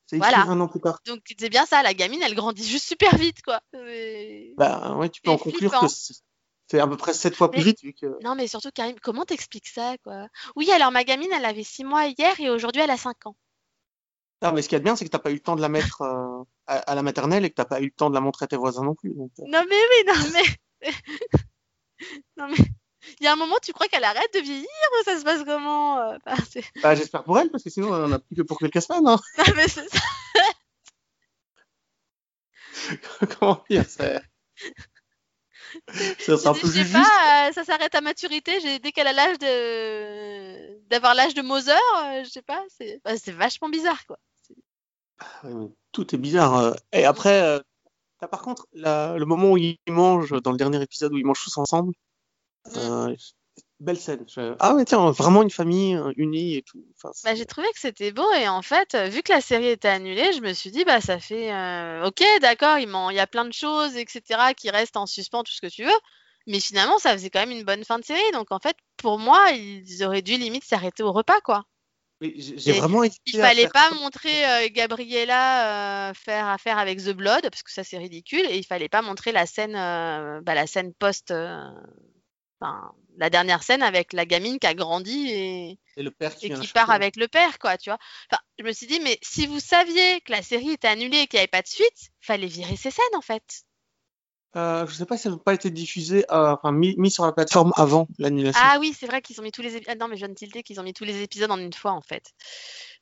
C'est écrit voilà. un an plus tard. Donc c'est bien ça, la gamine, elle grandit juste super vite, quoi. Et, Bah ouais, tu peux Et en conclure flippant. que c'est à peu près sept fois plus Mais- vite. Vu que... Non, mais surtout, Karim, comment t'expliques ça, quoi? Oui, alors ma gamine, elle avait 6 mois hier et aujourd'hui, elle a 5 ans. Ah, mais ce qu'il y a de bien, c'est que t'as pas eu le temps de la mettre euh, à, à la maternelle et que t'as pas eu le temps de la montrer à tes voisins non plus. donc, euh. Non, mais oui, non, mais. *laughs* non, mais. Il y a un moment, tu crois qu'elle arrête de vieillir ou ça se passe comment? euh, enfin, *laughs* Bah, j'espère pour elle, parce que sinon, on en a plus que pour quelques semaines. Hein. Non, mais c'est ça. *laughs* Comment dire C'est *laughs* sais juste. pas, euh, ça s'arrête à maturité. Dès qu'elle a l'âge de d'avoir l'âge de Mother, euh, je sais pas, c'est bah, vachement bizarre, quoi. Mais Tout est bizarre. euh. Et après, par contre la- le moment où ils mangent, dans le dernier épisode où ils mangent tous ensemble. euh, belle scène. Je- Ah ouais, tiens, vraiment une famille unie et tout. Enfin, Bah, j'ai trouvé que c'était beau et en fait, euh, vu que la série était annulée, je me suis dit, bah ça fait, euh, ok, d'accord, il y a plein de choses, etc., qui restent en suspens, tout ce que tu veux, mais finalement, ça faisait quand même une bonne fin de série. Donc en fait, pour moi, ils auraient dû limite s'arrêter au repas, quoi. Mais J'ai vraiment Il fallait pas montrer euh, Gabriella euh, faire affaire avec The Blood parce que ça c'est ridicule et il fallait pas montrer la scène, euh, bah, la scène post, euh, enfin la dernière scène avec la gamine qui a grandi et, Et le père qui et part avec le père quoi, tu vois. Enfin, je me suis dit mais si vous saviez que la série était annulée et qu'il n'y avait pas de suite, fallait virer ces scènes en fait. Euh, je sais pas si ça n'a pas été diffusé, euh, enfin mis, mis sur la plateforme avant l'annulation. Ah oui, c'est vrai qu'ils ont mis tous les épisodes. Ah non mais je viens de tilter qu'ils ont mis tous les épisodes en une fois en fait.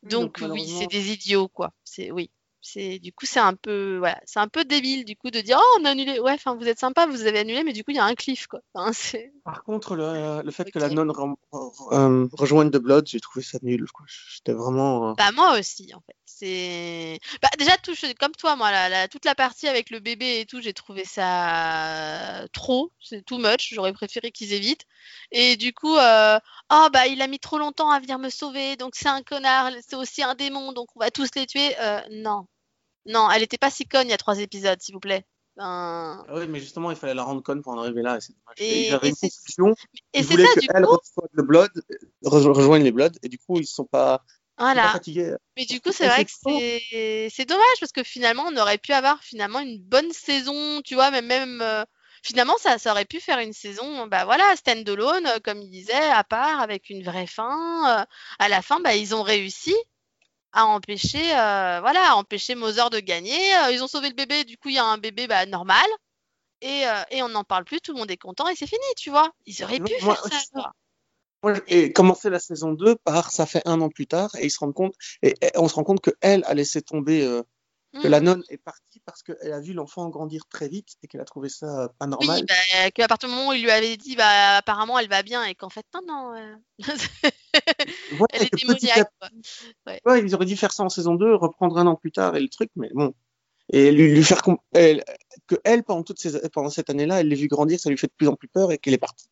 Donc donc oui, c'est des idiots quoi. C'est oui. C'est du coup c'est un peu voilà, c'est un peu débile du coup de dire oh on a annulé. Ouais, enfin vous êtes sympa, vous avez annulé mais du coup il y a un cliff quoi. *laughs* Par contre, le, le fait que la nonne re- re- euh, rejoigne The Blood, j'ai trouvé ça nul. quoi. J'étais vraiment. euh, bah moi aussi en fait. C'est bah déjà tout comme toi moi la, la- toute la partie avec le bébé et tout, j'ai trouvé ça trop, c'est too much, j'aurais préféré qu'ils évitent. Et du coup euh, oh bah il a mis trop longtemps à venir me sauver, donc c'est un connard, c'est aussi un démon, donc on va tous les tuer. Euh, non. Non, elle était pas si conne il y a trois épisodes, s'il vous plaît. Enfin, ah oui, mais justement, il fallait la rendre conne pour en arriver là. et c'est dommage. Et- J'avais une conclusion. Et c'est ça, du qu'elle coup, le Blood, euh, re- rejoigne les Bloods, et du coup, ils sont pas, ils sont pas voilà. fatigués. Mais du coup, c'est vrai que c'est dommage parce que finalement, on aurait pu avoir finalement une bonne saison, tu vois, même même euh, finalement, ça, ça aurait pu faire une saison, bah voilà, stand-alone, euh, comme il disait, à part, avec une vraie fin. euh, à la fin, bah ils ont réussi à empêcher, euh, voilà, à empêcher Mother de gagner. Euh, ils ont sauvé le bébé, du coup, il y a un bébé bah, normal. Et, euh, et on n'en parle plus, tout le monde est content et c'est fini, tu vois. Ils auraient pu Moi, faire ça. Moi, et commencer la saison 2 par ça fait un an plus tard, et ils se rendent compte, et, et on se rend compte que elle a laissé tomber, euh, que Mm. la nonne est partie parce qu'elle a vu l'enfant grandir très vite et qu'elle a trouvé ça pas Oui, normal. bah, qu'à partir du moment où il lui avait dit, bah, apparemment, elle va bien, et qu'en fait, non, non, euh, *laughs* elle est que à démoniaque. Ouais, ils auraient dû faire ça en saison 2, reprendre un an plus tard et le truc, mais bon. Et lui, lui faire elle, que elle, pendant, toutes ces, pendant cette année-là, elle l'ait vu grandir, ça lui fait de plus en plus peur et qu'elle est partie.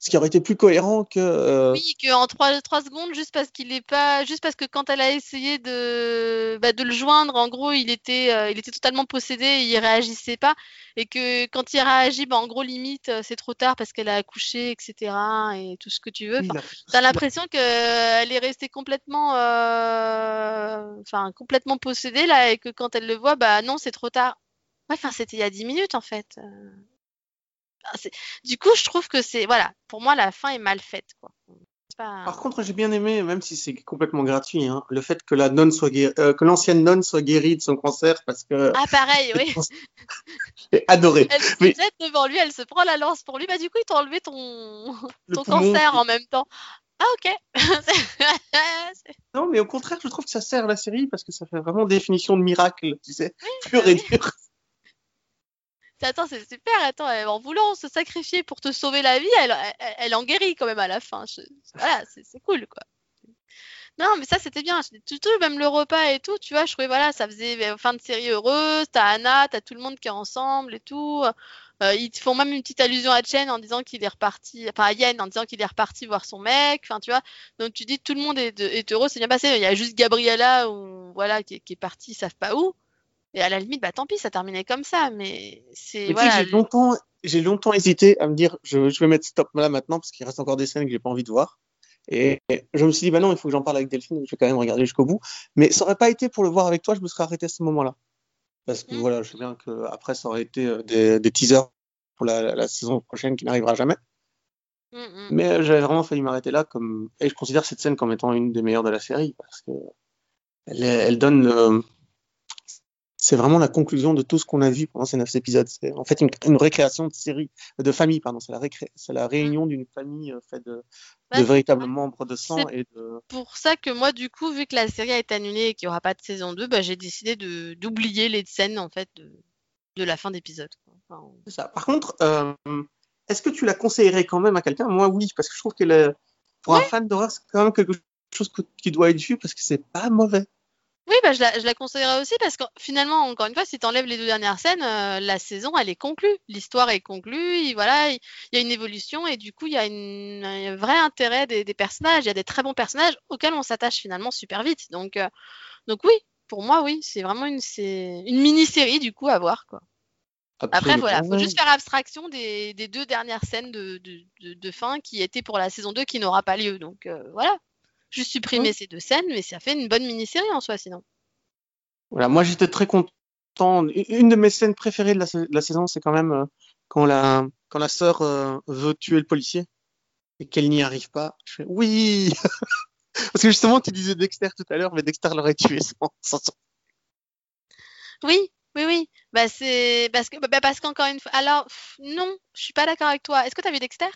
Ce qui aurait été plus cohérent que. euh, Oui, qu'en trois, trois secondes, juste parce qu'il est pas, juste parce que quand elle a essayé de, bah, de le joindre, en gros, il était, euh, il était totalement possédé, et il réagissait pas, et que quand il réagit, bah, en gros, limite, euh, c'est trop tard parce qu'elle a accouché, etc., et tout ce que tu veux. Enfin, la- T'as l'impression qu'elle est restée complètement, euh, enfin, complètement possédée là, et que quand elle le voit, bah non, c'est trop tard. Ouais, enfin, c'était il y a 10 minutes en fait. Du coup, je trouve que c'est, voilà, pour moi, la fin est mal faite, quoi. Pas- Par contre, j'ai bien aimé, même si c'est complètement gratuit, hein, le fait que la nonne soit euh, que l'ancienne nonne soit guérie de son cancer parce que Ah, pareil, *laughs* oui. j'ai adoré. Elle se Mais- jette devant lui, elle se prend la lance pour lui. Bah, du coup, ils t'ont enlevé ton, Le ton cancer en même temps. Ah, ok. *laughs* Non, mais au contraire, je trouve que ça sert la série parce que ça fait vraiment définition de miracle, tu sais, pur et dur. Attends, c'est super. Attends, en voulant se sacrifier pour te sauver la vie, elle, elle, en guérit quand même à la fin. Voilà, c'est cool, quoi. Non, mais ça, c'était bien. Tout, tout, même le repas et tout, tu vois, je trouvais, voilà, ça faisait euh, fin de série heureuse. T'as Anna, t'as tout le monde qui est ensemble et tout. Euh, ils font même une petite allusion à Chen en disant qu'il est reparti, enfin à Yen en disant qu'il est reparti voir son mec. Enfin, tu vois. Donc tu dis tout le monde est, de- est heureux, c'est bien passé. Il y a juste Gabriella ou voilà qui, est- qui est partie, ils savent pas où. Et à la limite, bah tant pis, ça terminait comme ça. Mais c'est voilà. j'ai longtemps, j'ai longtemps hésité à me dire, je, je vais mettre stop là maintenant parce qu'il reste encore des scènes que j'ai pas envie de voir. Et je me suis dit, bah non, il faut que j'en parle avec Delphine, je vais quand même regarder jusqu'au bout. Mais ça aurait pas été pour le voir avec toi, je me serais arrêté à ce moment-là. Parce que Mm. voilà, je sais bien que après ça aurait été euh, des, des teasers pour la, la saison prochaine qui n'arrivera jamais. Mm, mm. Mais euh, j'avais vraiment failli m'arrêter là, comme et je considère cette scène comme étant une des meilleures de la série parce que elle, donne le- c'est vraiment la conclusion de tout ce qu'on a vu pendant ces neuf épisodes. C'est en fait une, une récréation de série, de famille, pardon. C'est la, récré- la réunion d'une famille euh, faite de, Bah, de c'est véritables membres de sang C'est- et de. pour ça que moi, du coup, vu que la série a été annulée et qu'il n'y aura pas de saison 2, bah, j'ai décidé d'oublier les scènes en fait de, de la fin d'épisode. Enfin. Par contre, euh, est-ce que tu la conseillerais quand même à quelqu'un? Moi, oui, parce que je trouve que pour un fan d'horreur, c'est quand même quelque chose qui doit être vu parce que c'est pas mauvais. Bah, je, la, je la conseillerais aussi parce que finalement, encore une fois, si tu enlèves les deux dernières scènes, euh, la saison, elle est conclue. L'histoire est conclue. Il, voilà, il y a une évolution et du coup, il y a une, un vrai intérêt des, des personnages. Il y a des très bons personnages auxquels on s'attache finalement super vite. Donc, euh, donc oui, pour moi, oui, c'est vraiment une, mini-série du coup à voir. Quoi. Après, voilà, faut juste faire abstraction des, des deux dernières scènes de, de, de, de fin qui étaient pour la saison 2 qui n'aura pas lieu. Donc euh, voilà, juste supprimer ces deux scènes, mais ça fait une bonne mini-série en soi sinon. Voilà, moi j'étais très content. Une de mes scènes préférées de la, sa- de la saison, c'est quand même euh, quand la quand la sœur euh, veut tuer le policier et qu'elle n'y arrive pas. Je fais oui, *laughs* parce que justement tu disais Dexter tout à l'heure, mais Dexter l'aurait tué sans, sans- sans- Oui, oui, oui. Bah c'est parce que bah, parce qu'encore une fois. Alors pff, non, je suis pas d'accord avec toi. Est-ce que tu as vu Dexter?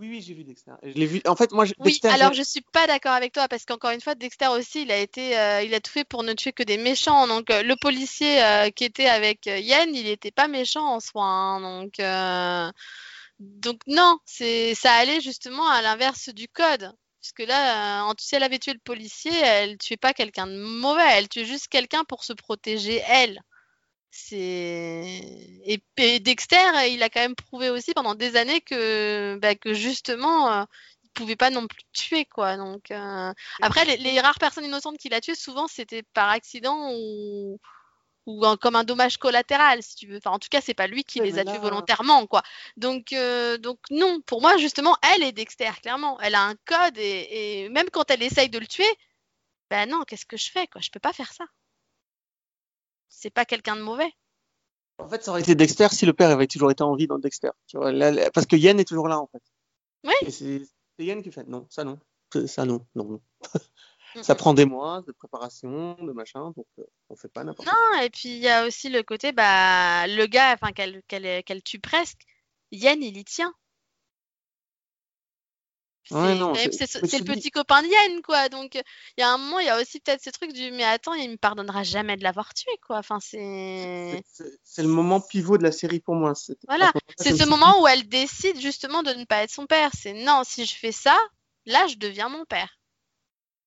Oui, oui, j'ai vu Dexter. Je l'ai vu. En fait, moi, je- Oui. Dexter. alors je suis pas d'accord avec toi parce qu'encore une fois, Dexter aussi, il a été, euh, il a tout fait pour ne tuer que des méchants. Donc euh, le policier euh, qui était avec Yen, il était pas méchant en soi. hein. donc donc non, c'est ça allait justement à l'inverse du code. Puisque là, en- si elle avait tué le policier, elle tuait pas quelqu'un de mauvais, elle tuait juste quelqu'un pour se protéger elle. C'est et, et Dexter, il a quand même prouvé aussi pendant des années que bah, que justement euh, il pouvait pas non plus tuer quoi. Donc euh, après les, les rares personnes innocentes qu'il a tuées, souvent c'était par accident ou ou un- comme un dommage collatéral si tu veux. Enfin en tout cas c'est pas lui qui les a là- tués volontairement quoi. Donc euh, donc non pour moi justement elle est Dexter clairement. Elle a un code et, et même quand elle essaye de le tuer, ben non qu'est-ce que je fais quoi? Je peux pas faire ça. C'est pas quelqu'un de mauvais. En fait, ça aurait été Dexter si le père avait toujours été en vie dans Dexter. Tu vois, là, là- parce que Yen est toujours là, en fait. Oui. C'est Yen qui fait non, ça non, ça non, non, non. Ça prend des mois de préparation, de machin, donc euh, on fait pas n'importe quoi. Non, et puis il y a aussi le côté, bah, le gars, enfin, qu'elle qu'elle tue presque, Yen, il y tient. C'est le petit copain de quoi. Donc, il y a un moment, il y a aussi peut-être ce truc du, mais attends, il me pardonnera jamais de l'avoir tué, quoi. Enfin, c'est. C'est- le moment pivot de la série pour moi. C'est- Voilà, C'est ce moment où elle décide justement de ne pas être son père. C'est non, si je fais ça, là, je deviens mon père.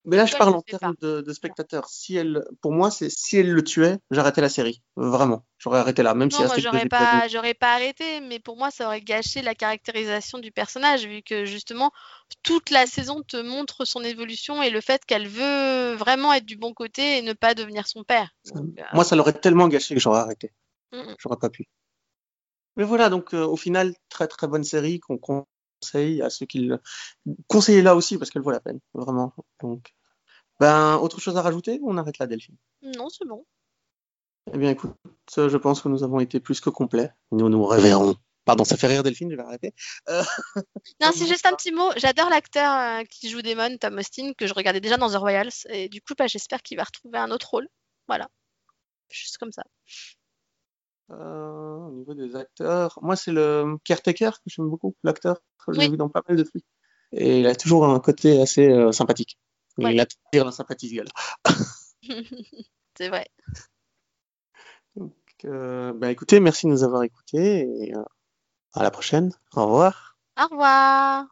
Mais là, je parle je en termes de, de spectateur. Si elle, pour moi, c'est si elle le tuait, j'arrêtais la série. Vraiment, j'aurais arrêté là, même si Non, elle moi j'aurais pas, j'aurais pas arrêté, mais pour moi ça aurait gâché la caractérisation du personnage, vu que justement toute la saison te montre son évolution et le fait qu'elle veut vraiment être du bon côté et ne pas devenir son père. Donc, euh, Moi, ça l'aurait tellement gâché que j'aurais arrêté. Mm, mm. J'aurais pas pu. Mais voilà, donc euh, au final, très très bonne série qu'on conseille à ceux qui le conseillez là aussi parce qu'elle vaut la peine, vraiment. Donc, ben, autre chose à rajouter ou on arrête là, Delphine? Non, c'est bon. Eh bien, écoute, je pense que nous avons été plus que complets. Nous nous reverrons. Pardon, ça fait rire Delphine, je vais arrêter. Euh, *laughs* Non, c'est juste un petit mot. J'adore l'acteur euh, qui joue Damon, Tom Austin, que je regardais déjà dans The Royals, et du coup, bah, j'espère qu'il va retrouver un autre rôle. Voilà, juste comme ça. Euh, au niveau des acteurs, moi c'est le caretaker que j'aime beaucoup, l'acteur. Je l'ai Oui. vu dans pas mal de trucs. Et il a toujours un côté assez euh, sympathique. Ouais. Il attire la sympathie ce gars-là. *laughs* c'est vrai. Donc, euh, bah, écoutez, merci de nous avoir écoutés et à la prochaine. Au revoir. Au revoir.